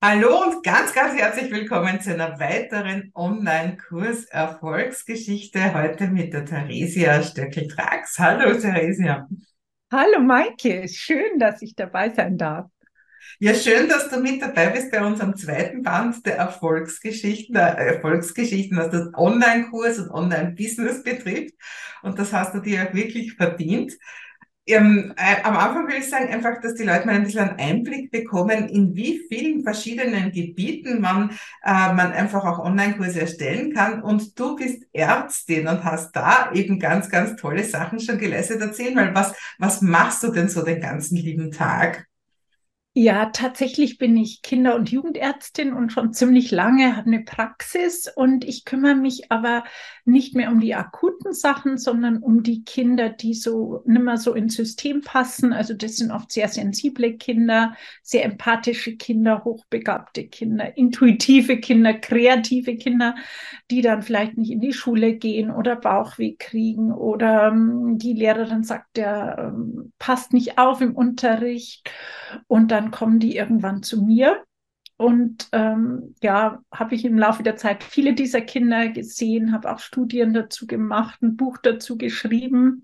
Hallo und ganz, ganz herzlich willkommen zu einer weiteren Online-Kurs Erfolgsgeschichte. Heute mit der Theresia Stöckel-Trax. Hallo, Theresia. Hallo, Maike. Schön, dass ich dabei sein darf. Ja, schön, dass du mit dabei bist bei unserem zweiten Band der Erfolgsgeschichten, der Erfolgsgeschichten, was das Online-Kurs und Online-Business betrifft. Und das hast du dir auch wirklich verdient. Ähm, äh, am Anfang will ich sagen, einfach, dass die Leute mal ein bisschen einen Einblick bekommen, in wie vielen verschiedenen Gebieten man, äh, man einfach auch Online-Kurse erstellen kann. Und du bist Ärztin und hast da eben ganz, ganz tolle Sachen schon geleistet. Erzähl mal, was, was machst du denn so den ganzen lieben Tag? Ja, tatsächlich bin ich Kinder- und Jugendärztin und schon ziemlich lange habe eine Praxis und ich kümmere mich aber nicht mehr um die akuten Sachen, sondern um die Kinder, die so nimmer so ins System passen. Also das sind oft sehr sensible Kinder, sehr empathische Kinder, hochbegabte Kinder, intuitive Kinder, kreative Kinder, die dann vielleicht nicht in die Schule gehen oder Bauchweh kriegen oder ähm, die Lehrerin sagt, der ähm, passt nicht auf im Unterricht und dann kommen die irgendwann zu mir. Und ähm, ja, habe ich im Laufe der Zeit viele dieser Kinder gesehen, habe auch Studien dazu gemacht, ein Buch dazu geschrieben,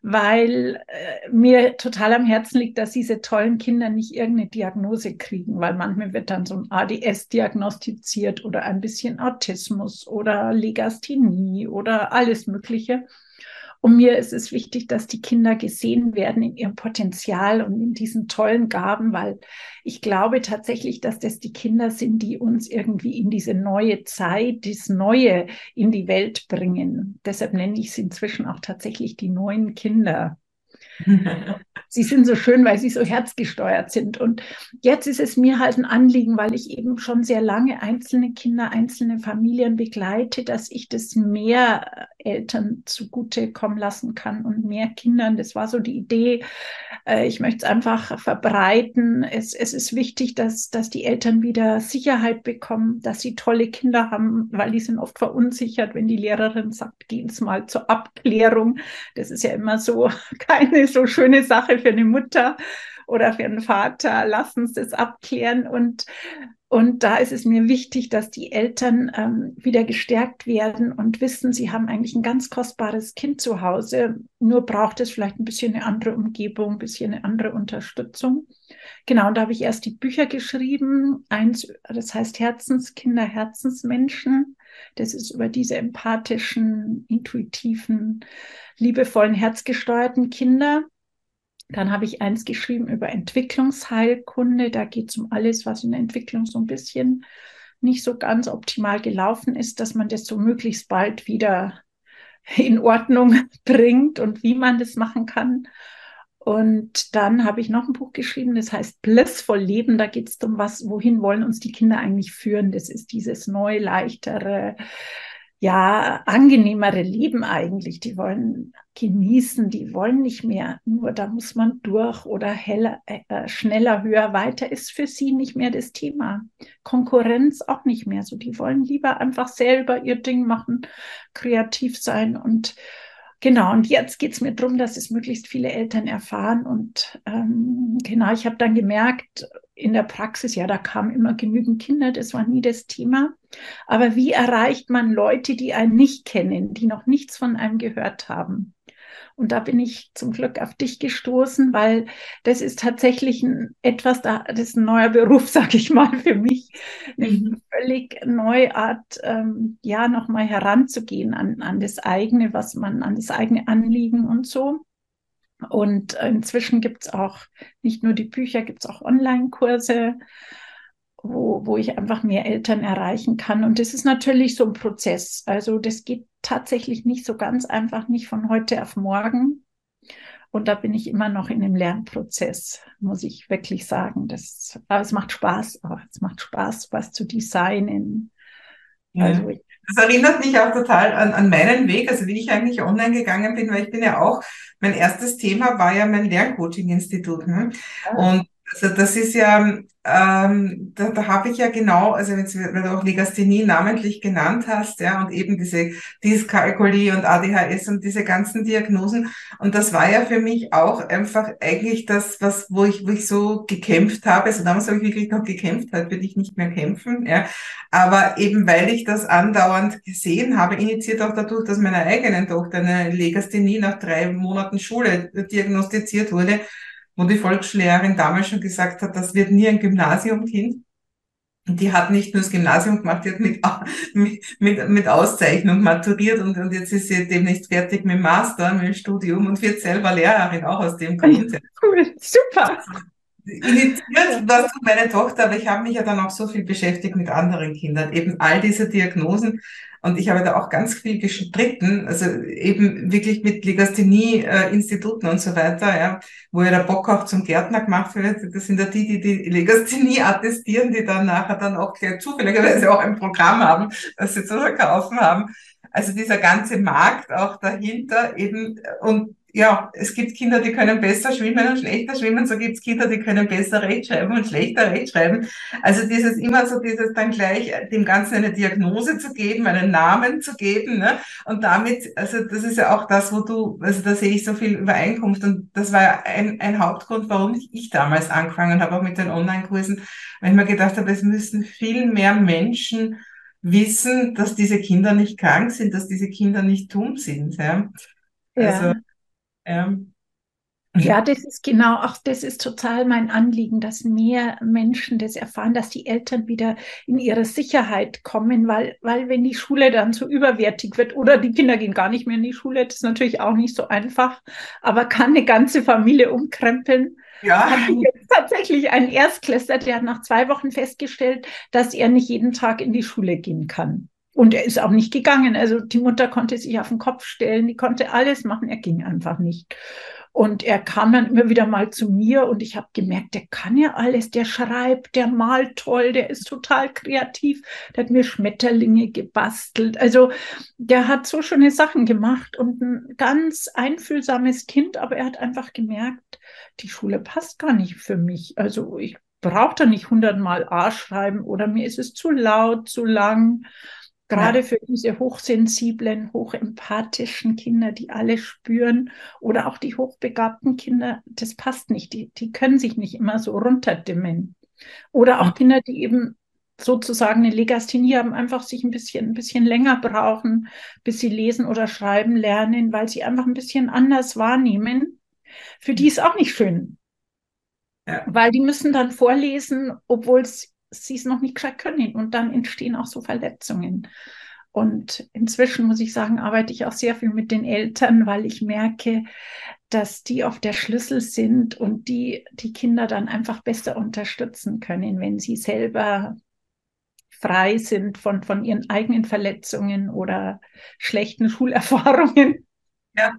weil äh, mir total am Herzen liegt, dass diese tollen Kinder nicht irgendeine Diagnose kriegen, weil manchmal wird dann so ein ADS diagnostiziert oder ein bisschen Autismus oder Legasthenie oder alles Mögliche. Und mir ist es wichtig, dass die Kinder gesehen werden in ihrem Potenzial und in diesen tollen Gaben, weil ich glaube tatsächlich, dass das die Kinder sind, die uns irgendwie in diese neue Zeit, das Neue in die Welt bringen. Deshalb nenne ich sie inzwischen auch tatsächlich die neuen Kinder. Sie sind so schön, weil sie so herzgesteuert sind. Und jetzt ist es mir halt ein Anliegen, weil ich eben schon sehr lange einzelne Kinder, einzelne Familien begleite, dass ich das mehr Eltern zugute kommen lassen kann und mehr Kindern. Das war so die Idee. Äh, ich möchte es einfach verbreiten. Es, es ist wichtig, dass, dass die Eltern wieder Sicherheit bekommen, dass sie tolle Kinder haben, weil die sind oft verunsichert, wenn die Lehrerin sagt, gehen Sie mal zur Abklärung. Das ist ja immer so keine so schöne Sache für eine Mutter oder für einen Vater. Lass uns das abklären und und da ist es mir wichtig, dass die Eltern ähm, wieder gestärkt werden und wissen, sie haben eigentlich ein ganz kostbares Kind zu Hause. Nur braucht es vielleicht ein bisschen eine andere Umgebung, ein bisschen eine andere Unterstützung. Genau, und da habe ich erst die Bücher geschrieben. Eins, das heißt Herzenskinder, Herzensmenschen. Das ist über diese empathischen, intuitiven, liebevollen, herzgesteuerten Kinder. Dann habe ich eins geschrieben über Entwicklungsheilkunde. Da geht es um alles, was in der Entwicklung so ein bisschen nicht so ganz optimal gelaufen ist, dass man das so möglichst bald wieder in Ordnung bringt und wie man das machen kann. Und dann habe ich noch ein Buch geschrieben, das heißt Blissvoll Leben. Da geht es um was, wohin wollen uns die Kinder eigentlich führen? Das ist dieses neu, leichtere, ja, angenehmere Leben eigentlich. Die wollen genießen, die wollen nicht mehr. Nur da muss man durch oder heller, äh, schneller, höher, weiter ist für sie nicht mehr das Thema. Konkurrenz auch nicht mehr so. Die wollen lieber einfach selber ihr Ding machen, kreativ sein und Genau, und jetzt geht es mir darum, dass es möglichst viele Eltern erfahren. Und ähm, genau, ich habe dann gemerkt, in der Praxis, ja, da kamen immer genügend Kinder, das war nie das Thema. Aber wie erreicht man Leute, die einen nicht kennen, die noch nichts von einem gehört haben? Und da bin ich zum Glück auf dich gestoßen, weil das ist tatsächlich ein, etwas, da, das ist ein neuer Beruf, sage ich mal, für mich. Eine mhm. völlig neue Art, ähm, ja, nochmal heranzugehen an, an das eigene, was man, an das eigene Anliegen und so. Und inzwischen gibt es auch nicht nur die Bücher, gibt es auch Online-Kurse, wo, wo ich einfach mehr Eltern erreichen kann. Und das ist natürlich so ein Prozess. Also das geht tatsächlich nicht so ganz einfach, nicht von heute auf morgen. Und da bin ich immer noch in dem Lernprozess, muss ich wirklich sagen. Das, aber es macht Spaß, aber es macht Spaß, was zu designen. Ja. Also ich, das erinnert mich auch total an, an meinen Weg, also wie ich eigentlich online gegangen bin, weil ich bin ja auch, mein erstes Thema war ja mein Lerncoaching-Institut. Ne? Ja. Und Also das ist ja, ähm, da, da habe ich ja genau, also jetzt, weil du auch Legasthenie namentlich genannt hast, ja, und eben diese Dyskalkulie und ADHS und diese ganzen Diagnosen. Und das war ja für mich auch einfach eigentlich das, was, wo ich, wo ich so gekämpft habe. Also damals habe ich wirklich noch gekämpft, heute würde ich nicht mehr kämpfen, ja. Aber eben weil ich das andauernd gesehen habe, initiiert auch dadurch, dass meiner eigenen Tochter eine Legasthenie nach drei Monaten Schule diagnostiziert wurde, wo die Volksschullehrerin damals schon gesagt hat, das wird nie ein Gymnasiumkind. Und die hat nicht nur das Gymnasium gemacht, die hat mit, mit, mit Auszeichnung maturiert und, und jetzt ist sie demnächst fertig mit dem Master, mit dem Studium und wird selber Lehrerin, auch aus dem Grund. Cool, super. Initiiert was du meine Tochter, aber ich habe mich ja dann auch so viel beschäftigt mit anderen Kindern, eben all diese Diagnosen und ich habe da auch ganz viel gestritten, also eben wirklich mit Legasthenie-Instituten und so weiter, ja, wo ja der Bock auch zum Gärtner gemacht wird. Das sind ja die, die die Legasthenie attestieren, die dann nachher dann auch gleich zufälligerweise auch ein Programm haben, das sie zu verkaufen haben. Also dieser ganze Markt auch dahinter eben und ja, es gibt Kinder, die können besser schwimmen und schlechter schwimmen, so gibt es Kinder, die können besser rechtschreiben und schlechter rechtschreiben. Also dieses immer so dieses dann gleich dem Ganzen eine Diagnose zu geben, einen Namen zu geben, ne? Und damit, also das ist ja auch das, wo du, also da sehe ich so viel Übereinkunft und das war ein, ein Hauptgrund, warum ich, damals angefangen habe, auch mit den Online-Kursen, weil ich mir gedacht habe, es müssen viel mehr Menschen wissen, dass diese Kinder nicht krank sind, dass diese Kinder nicht dumm sind. Ja? Also, ja. Ja. Das ist genau, auch das ist total mein Anliegen, dass mehr Menschen das erfahren, dass die Eltern wieder in ihre Sicherheit kommen, weil, weil wenn die Schule dann so überwertig wird oder die Kinder gehen gar nicht mehr in die Schule, das ist natürlich auch nicht so einfach, aber kann eine ganze Familie umkrempeln. Ja. Jetzt tatsächlich einen Erstklässler, der hat nach zwei Wochen festgestellt, dass er nicht jeden Tag in die Schule gehen kann. Und er ist auch nicht gegangen. Also die Mutter konnte sich auf den Kopf stellen, die konnte alles machen, er ging einfach nicht. Und er kam dann immer wieder mal zu mir und ich habe gemerkt, der kann ja alles, der schreibt, der malt toll, der ist total kreativ, der hat mir Schmetterlinge gebastelt. Also der hat so schöne Sachen gemacht und ein ganz einfühlsames Kind, aber er hat einfach gemerkt, die Schule passt gar nicht für mich. Also ich brauche da nicht hundertmal A schreiben oder mir ist es zu laut, zu lang. Gerade ja. für diese hochsensiblen, hochempathischen Kinder, die alles spüren oder auch die hochbegabten Kinder, das passt nicht. Die, die können sich nicht immer so runterdimmen. Oder auch Kinder, die eben sozusagen eine Legasthenie haben, einfach sich ein bisschen, ein bisschen länger brauchen, bis sie lesen oder schreiben lernen, weil sie einfach ein bisschen anders wahrnehmen. Für die ist auch nicht schön. Ja. Weil die müssen dann vorlesen, obwohl es sie es noch nicht gescheit können. Und dann entstehen auch so Verletzungen. Und inzwischen muss ich sagen, arbeite ich auch sehr viel mit den Eltern, weil ich merke, dass die oft der Schlüssel sind und die die Kinder dann einfach besser unterstützen können, wenn sie selber frei sind von, von ihren eigenen Verletzungen oder schlechten Schulerfahrungen. Ja,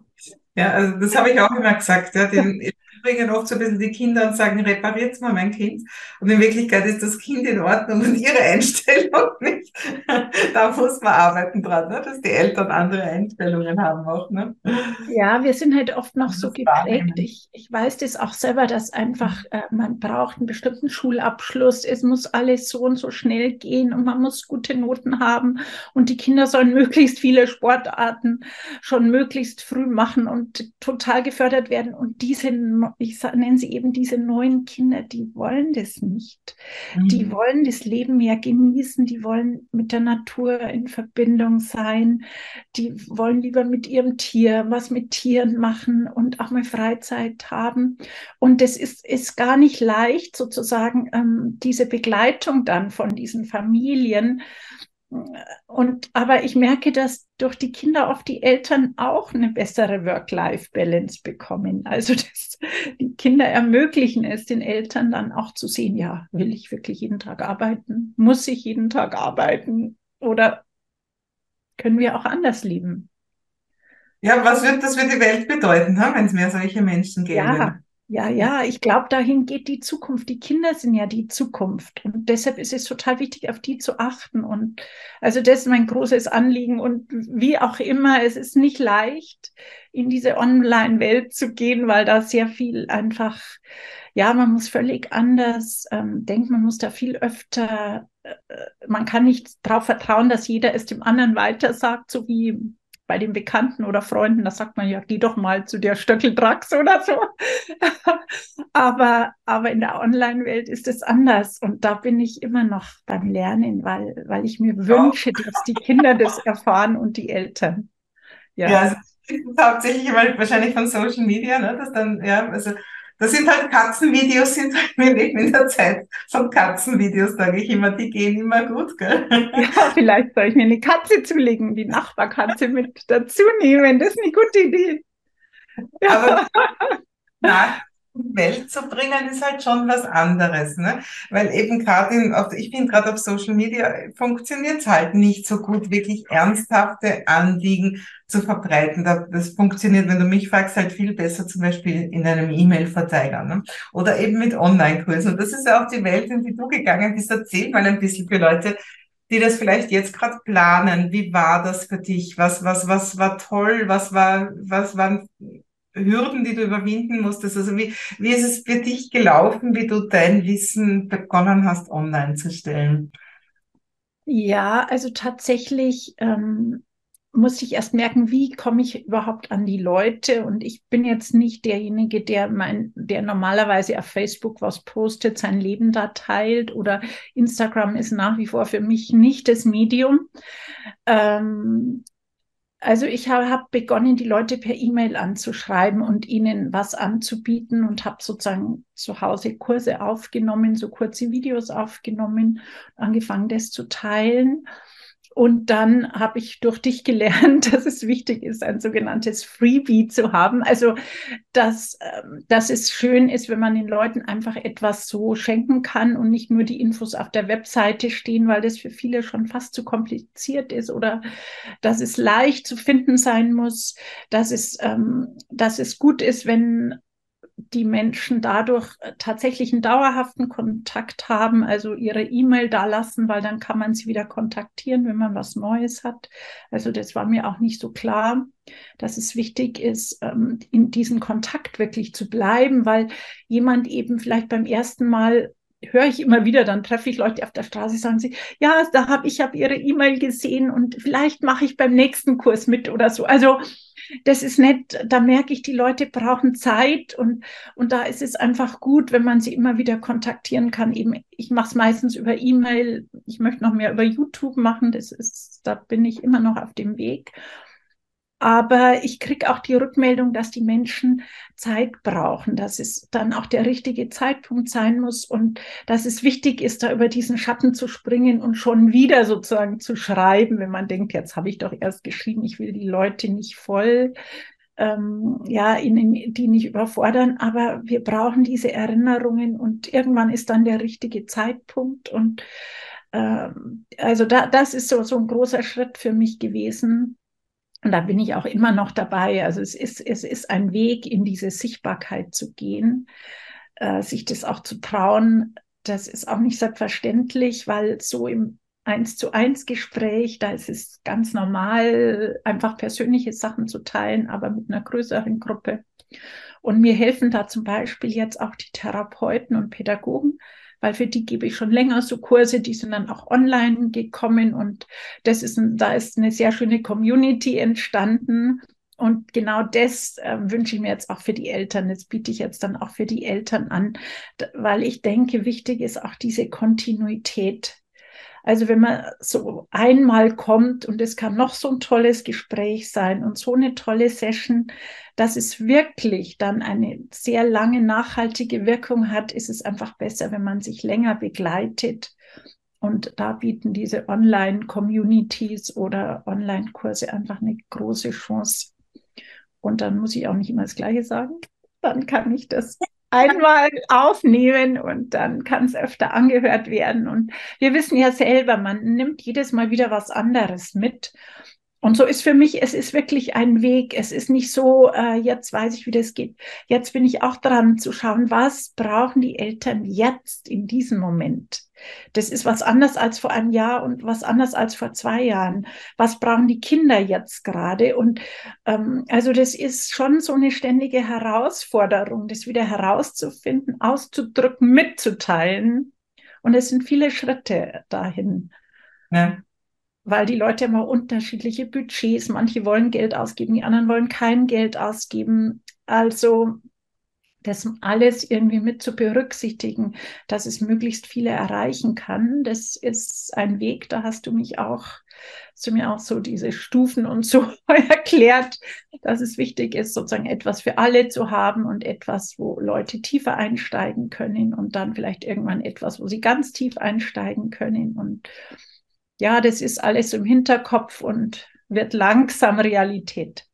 ja, also das habe ich auch immer gesagt. Ja, den, bringen oft so ein bisschen die Kinder und sagen, repariert mal mein Kind. Und in Wirklichkeit ist das Kind in Ordnung und ihre Einstellung nicht. da muss man arbeiten dran, ne? dass die Eltern andere Einstellungen haben auch. Ne? Ja, wir sind halt oft noch so geprägt. Ich, ich weiß das auch selber, dass einfach äh, man braucht einen bestimmten Schulabschluss. Es muss alles so und so schnell gehen und man muss gute Noten haben. Und die Kinder sollen möglichst viele Sportarten schon möglichst früh machen und total gefördert werden. Und diese ich nenne sie eben diese neuen Kinder, die wollen das nicht. Mhm. Die wollen das Leben mehr genießen, die wollen mit der Natur in Verbindung sein, die wollen lieber mit ihrem Tier was mit Tieren machen und auch mal Freizeit haben. Und das ist, ist gar nicht leicht, sozusagen ähm, diese Begleitung dann von diesen Familien und aber ich merke, dass durch die Kinder oft die Eltern auch eine bessere Work-Life-Balance bekommen. Also dass die Kinder ermöglichen es den Eltern dann auch zu sehen, ja, will ich wirklich jeden Tag arbeiten? Muss ich jeden Tag arbeiten? Oder können wir auch anders leben? Ja, was wird das für die Welt bedeuten, wenn es mehr solche Menschen gäbe? Ja, ja, ja, ich glaube, dahin geht die Zukunft. Die Kinder sind ja die Zukunft. Und deshalb ist es total wichtig, auf die zu achten. Und also das ist mein großes Anliegen. Und wie auch immer, es ist nicht leicht, in diese Online-Welt zu gehen, weil da sehr viel einfach ja, man muss völlig anders ähm, denken, man muss da viel öfter, äh, man kann nicht darauf vertrauen, dass jeder es dem anderen weiter sagt, so wie bei den Bekannten oder Freunden, da sagt man ja, geh doch mal zu der Stöckeldrax oder so. aber, aber in der Online-Welt ist es anders. Und da bin ich immer noch beim Lernen, weil, weil ich mir wünsche, dass die Kinder das erfahren und die Eltern. Ja, ja hauptsächlich wahrscheinlich von Social Media, ne, dass dann, ja, also das sind halt Katzenvideos, sind halt, wir leben in der Zeit von Katzenvideos, sage ich immer, die gehen immer gut, gell? Ja, vielleicht soll ich mir eine Katze zulegen, die Nachbarkatze mit dazu nehmen, das ist eine gute Idee. Ja. Aber na, Welt zu bringen, ist halt schon was anderes, ne? Weil eben gerade ich finde gerade auf Social Media funktioniert es halt nicht so gut, wirklich ernsthafte Anliegen zu verbreiten. Das funktioniert, wenn du mich fragst, halt viel besser zum Beispiel in einem E-Mail-Verteiler, ne? Oder eben mit Online-Kursen. Und das ist ja auch die Welt, in die du gegangen bist. Erzähl mal ein bisschen für Leute, die das vielleicht jetzt gerade planen. Wie war das für dich? Was, was, was war toll? Was war, was waren Hürden, die du überwinden musstest? Also wie, wie ist es für dich gelaufen, wie du dein Wissen begonnen hast, online zu stellen? Ja, also tatsächlich ähm, muss ich erst merken, wie komme ich überhaupt an die Leute? Und ich bin jetzt nicht derjenige, der mein, der normalerweise auf Facebook was postet, sein Leben da teilt oder Instagram ist nach wie vor für mich nicht das Medium. Ähm, also ich habe hab begonnen, die Leute per E-Mail anzuschreiben und ihnen was anzubieten und habe sozusagen zu Hause Kurse aufgenommen, so kurze Videos aufgenommen, angefangen, das zu teilen. Und dann habe ich durch dich gelernt, dass es wichtig ist, ein sogenanntes Freebie zu haben. Also, dass, ähm, dass es schön ist, wenn man den Leuten einfach etwas so schenken kann und nicht nur die Infos auf der Webseite stehen, weil das für viele schon fast zu kompliziert ist oder dass es leicht zu finden sein muss, dass es, ähm, dass es gut ist, wenn die Menschen dadurch äh, tatsächlich einen dauerhaften Kontakt haben, also ihre E-Mail da lassen, weil dann kann man sie wieder kontaktieren, wenn man was Neues hat. Also das war mir auch nicht so klar, dass es wichtig ist, ähm, in diesem Kontakt wirklich zu bleiben, weil jemand eben vielleicht beim ersten Mal höre ich immer wieder, dann treffe ich Leute auf der Straße, sagen sie, ja, da habe ich habe ihre E-Mail gesehen und vielleicht mache ich beim nächsten Kurs mit oder so. Also das ist nett, da merke ich, die Leute brauchen Zeit und, und da ist es einfach gut, wenn man sie immer wieder kontaktieren kann. Eben, ich mache es meistens über E-Mail, ich möchte noch mehr über YouTube machen, das ist, da bin ich immer noch auf dem Weg. Aber ich kriege auch die Rückmeldung, dass die Menschen Zeit brauchen, dass es dann auch der richtige Zeitpunkt sein muss und dass es wichtig ist, da über diesen Schatten zu springen und schon wieder sozusagen zu schreiben, wenn man denkt, jetzt habe ich doch erst geschrieben, ich will die Leute nicht voll, ähm, ja, ihnen die nicht überfordern, aber wir brauchen diese Erinnerungen und irgendwann ist dann der richtige Zeitpunkt. Und ähm, also da, das ist so, so ein großer Schritt für mich gewesen, und da bin ich auch immer noch dabei. Also es ist, es ist ein Weg, in diese Sichtbarkeit zu gehen, äh, sich das auch zu trauen. Das ist auch nicht selbstverständlich, weil so im eins zu eins Gespräch, da ist es ganz normal, einfach persönliche Sachen zu teilen, aber mit einer größeren Gruppe. Und mir helfen da zum Beispiel jetzt auch die Therapeuten und Pädagogen, weil für die gebe ich schon länger so Kurse, die sind dann auch online gekommen und das ist, da ist eine sehr schöne Community entstanden. Und genau das äh, wünsche ich mir jetzt auch für die Eltern. Das biete ich jetzt dann auch für die Eltern an, weil ich denke, wichtig ist auch diese Kontinuität also wenn man so einmal kommt und es kann noch so ein tolles Gespräch sein und so eine tolle Session, dass es wirklich dann eine sehr lange nachhaltige Wirkung hat, ist es einfach besser, wenn man sich länger begleitet. Und da bieten diese Online-Communities oder Online-Kurse einfach eine große Chance. Und dann muss ich auch nicht immer das Gleiche sagen. Dann kann ich das einmal aufnehmen und dann kann es öfter angehört werden. Und wir wissen ja selber, man nimmt jedes Mal wieder was anderes mit. Und so ist für mich, es ist wirklich ein Weg. Es ist nicht so, äh, jetzt weiß ich, wie das geht. Jetzt bin ich auch dran zu schauen, was brauchen die Eltern jetzt in diesem Moment. Das ist was anders als vor einem Jahr und was anders als vor zwei Jahren. Was brauchen die Kinder jetzt gerade? Und ähm, also das ist schon so eine ständige Herausforderung, das wieder herauszufinden, auszudrücken, mitzuteilen. Und es sind viele Schritte dahin. Ja weil die Leute immer unterschiedliche Budgets, manche wollen Geld ausgeben, die anderen wollen kein Geld ausgeben. Also das alles irgendwie mit zu berücksichtigen, dass es möglichst viele erreichen kann, das ist ein Weg, da hast du mich auch, hast du mir auch so diese Stufen und so erklärt, dass es wichtig ist, sozusagen etwas für alle zu haben und etwas, wo Leute tiefer einsteigen können und dann vielleicht irgendwann etwas, wo sie ganz tief einsteigen können und ja, das ist alles im Hinterkopf und wird langsam Realität.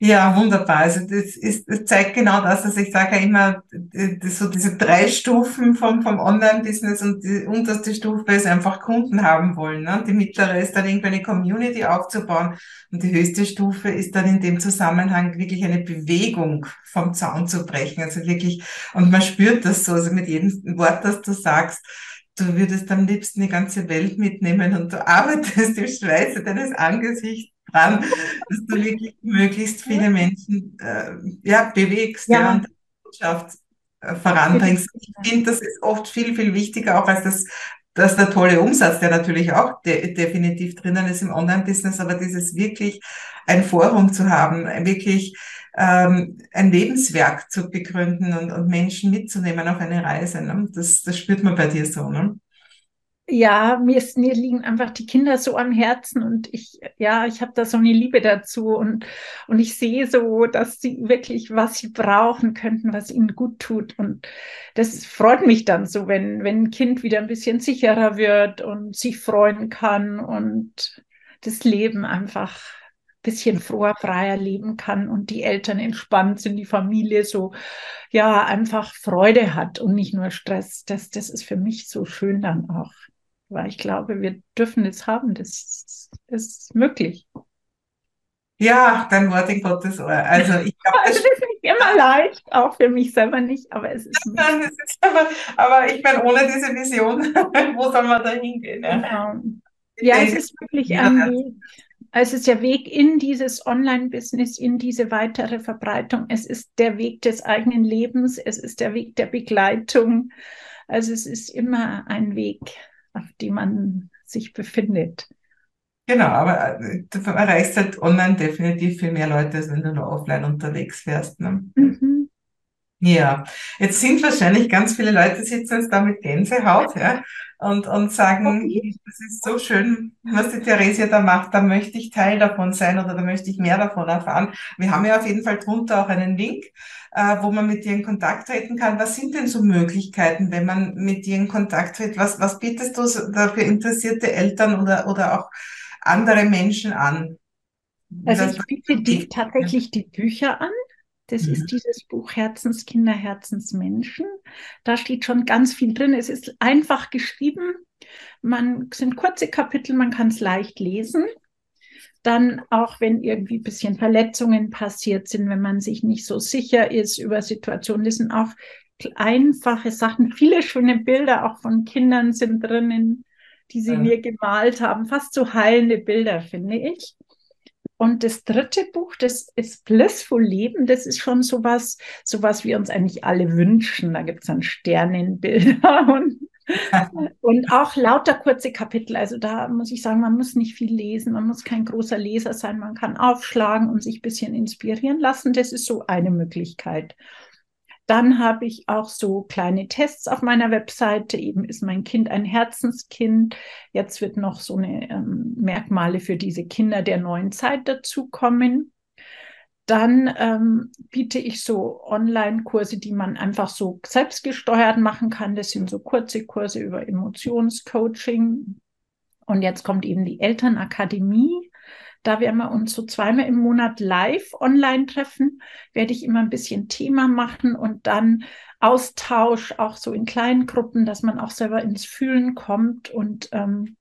Ja, wunderbar. Also das, ist, das zeigt genau das, dass ich sage ja immer, so diese drei Stufen vom, vom Online-Business und die unterste Stufe ist einfach Kunden haben wollen. Ne? Die mittlere ist dann irgendwie eine Community aufzubauen und die höchste Stufe ist dann in dem Zusammenhang wirklich eine Bewegung vom Zaun zu brechen. Also wirklich, und man spürt das so, also mit jedem Wort, das du sagst, du würdest am liebsten die ganze Welt mitnehmen und du arbeitest im Schweiße deines Angesichts dran, dass du wirklich möglichst viele Menschen äh, ja, bewegst ja. ja und die Botschaft äh, voranbringst. Ich finde, das ist oft viel, viel wichtiger, auch als das dass der tolle Umsatz, der natürlich auch de definitiv drinnen ist im Online-Business, aber dieses wirklich ein Forum zu haben, wirklich ähm, ein Lebenswerk zu begründen und, und Menschen mitzunehmen auf eine Reise. Ne? Das, das spürt man bei dir so, ne? Ja, mir, ist, mir liegen einfach die Kinder so am Herzen und ich, ja, ich habe da so eine Liebe dazu und, und ich sehe so, dass sie wirklich, was sie brauchen könnten, was ihnen gut tut. Und das freut mich dann so, wenn, wenn ein Kind wieder ein bisschen sicherer wird und sich freuen kann und das Leben einfach bisschen froher, freier leben kann und die Eltern entspannt sind, die Familie so, ja, einfach Freude hat und nicht nur Stress. Das, das ist für mich so schön dann auch. Weil ich glaube, wir dürfen es haben. Das ist möglich. Ja, dein Wort in Gottes Ohr. Also ich glaube, das ist nicht immer leicht, auch für mich selber nicht, aber es ist. Nein, es ist aber, aber ich meine, ohne diese Vision, wo soll man da hingehen? Ja, genau. ja es ist wirklich ein Weg. Es ist der Weg in dieses Online-Business, in diese weitere Verbreitung. Es ist der Weg des eigenen Lebens. Es ist der Weg der Begleitung. Also es ist immer ein Weg, auf dem man sich befindet. Genau, aber äh, du erreichst halt online definitiv viel mehr Leute, als wenn du nur offline unterwegs wärst. Ne? Mhm. Ja, jetzt sind wahrscheinlich ganz viele Leute sitzen jetzt da mit Gänsehaut, ja, und, und sagen, okay. das ist so schön, was die Theresia da macht, da möchte ich Teil davon sein oder da möchte ich mehr davon erfahren. Wir haben ja auf jeden Fall drunter auch einen Link, äh, wo man mit dir in Kontakt treten kann. Was sind denn so Möglichkeiten, wenn man mit dir in Kontakt tritt? Was, was bietest du da für interessierte Eltern oder, oder auch andere Menschen an? Also ich biete die, tatsächlich die Bücher an. Das mhm. ist dieses Buch Herzenskinder, Herzensmenschen. Da steht schon ganz viel drin. Es ist einfach geschrieben. Man sind kurze Kapitel, man kann es leicht lesen. Dann auch, wenn irgendwie ein bisschen Verletzungen passiert sind, wenn man sich nicht so sicher ist über Situationen, das sind auch einfache Sachen. Viele schöne Bilder auch von Kindern sind drinnen, die sie ja. mir gemalt haben. Fast so heilende Bilder, finde ich. Und das dritte Buch, das ist Blissful Leben, das ist schon sowas, sowas wir uns eigentlich alle wünschen. Da gibt es dann Sternenbilder und, und auch lauter kurze Kapitel. Also da muss ich sagen, man muss nicht viel lesen, man muss kein großer Leser sein, man kann aufschlagen und sich ein bisschen inspirieren lassen. Das ist so eine Möglichkeit. Dann habe ich auch so kleine Tests auf meiner Webseite. Eben ist mein Kind ein Herzenskind. Jetzt wird noch so eine ähm, Merkmale für diese Kinder der neuen Zeit dazukommen. Dann ähm, biete ich so Online-Kurse, die man einfach so selbstgesteuert machen kann. Das sind so kurze Kurse über Emotionscoaching. Und jetzt kommt eben die Elternakademie. Da wir uns so zweimal im Monat live online treffen, werde ich immer ein bisschen Thema machen und dann Austausch auch so in kleinen Gruppen, dass man auch selber ins Fühlen kommt und ähm,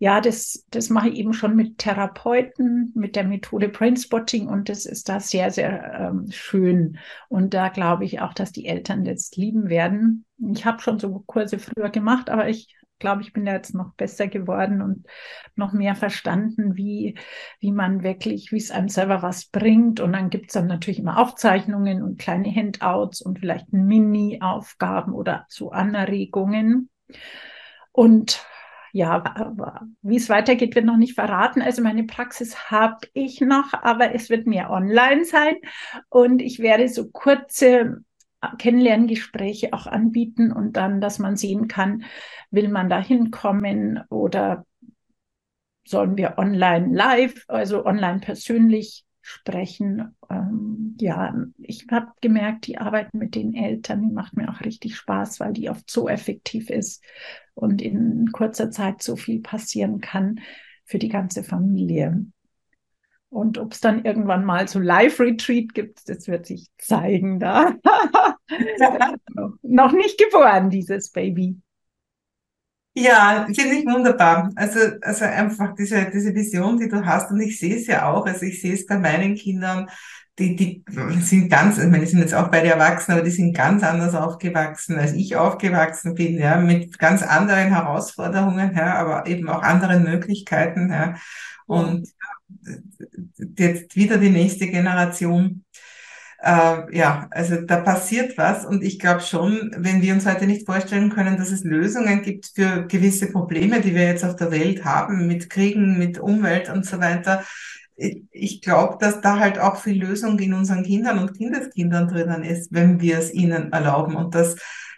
ja, das, das mache ich eben schon mit Therapeuten, mit der Methode Brainspotting und das ist da sehr, sehr ähm, schön. Und da glaube ich auch, dass die Eltern das lieben werden. Ich habe schon so Kurse früher gemacht, aber ich glaube, ich bin da jetzt noch besser geworden und noch mehr verstanden, wie, wie man wirklich, wie es einem selber was bringt. Und dann gibt es dann natürlich immer Aufzeichnungen und kleine Handouts und vielleicht Mini-Aufgaben oder so Anregungen. Und ja, wie es weitergeht, wird noch nicht verraten. Also meine Praxis habe ich noch, aber es wird mehr online sein und ich werde so kurze Kennenlerngespräche auch anbieten und dann, dass man sehen kann, will man da hinkommen oder sollen wir online live, also online persönlich sprechen. Ähm, ja, ich habe gemerkt, die Arbeit mit den Eltern, die macht mir auch richtig Spaß, weil die oft so effektiv ist und in kurzer Zeit so viel passieren kann für die ganze Familie. Und ob es dann irgendwann mal so Live-Retreat gibt, das wird sich zeigen da. noch nicht geboren, dieses Baby. Ja, finde ich wunderbar. Also, also einfach diese, diese Vision, die du hast, und ich sehe es ja auch, also ich sehe es bei meinen Kindern, die, die sind ganz, ich meine, die sind jetzt auch beide erwachsen, aber die sind ganz anders aufgewachsen, als ich aufgewachsen bin, ja, mit ganz anderen Herausforderungen, ja, aber eben auch anderen Möglichkeiten, ja. Und jetzt wieder die nächste Generation äh, ja, also da passiert was und ich glaube schon, wenn wir uns heute nicht vorstellen können, dass es Lösungen gibt für gewisse Probleme, die wir jetzt auf der Welt haben, mit Kriegen, mit Umwelt und so weiter, ich glaube, dass da halt auch viel Lösung in unseren Kindern und Kindeskindern drinnen ist, wenn wir es ihnen erlauben und dass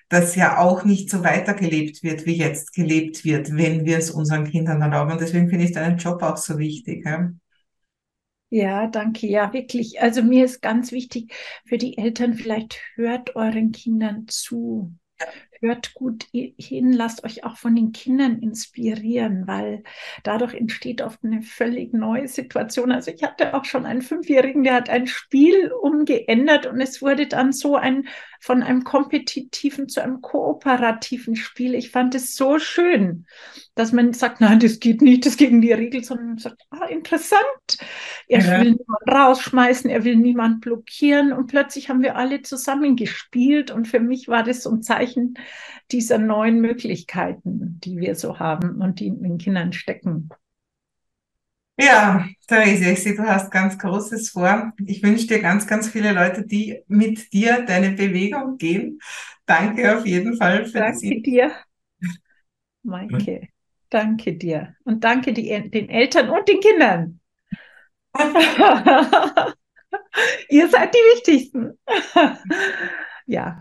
das ja auch nicht so weitergelebt wird, wie jetzt gelebt wird, wenn wir es unseren Kindern erlauben. Und deswegen finde ich deinen Job auch so wichtig. Ja? Ja, danke. Ja, wirklich. Also mir ist ganz wichtig für die Eltern, vielleicht hört euren Kindern zu. Hört gut hin, lasst euch auch von den Kindern inspirieren, weil dadurch entsteht oft eine völlig neue Situation. Also ich hatte auch schon einen Fünfjährigen, der hat ein Spiel umgeändert und es wurde dann so ein von einem kompetitiven zu einem kooperativen Spiel. Ich fand es so schön, dass man sagt, nein, das geht nicht, das gegen die Regel, sondern man sagt, ah, interessant. Er ja. will niemand rausschmeißen, er will niemand blockieren und plötzlich haben wir alle zusammen gespielt und für mich war das so ein Zeichen dieser neuen Möglichkeiten, die wir so haben und die in den Kindern stecken. Ja, Therese, ich sehe, du hast ganz Großes vor. Ich wünsche dir ganz, ganz viele Leute, die mit dir deine Bewegung gehen. Danke auf jeden Fall für Danke das. dir, Maike. Danke dir. Und danke die, den Eltern und den Kindern. Ihr seid die Wichtigsten. ja.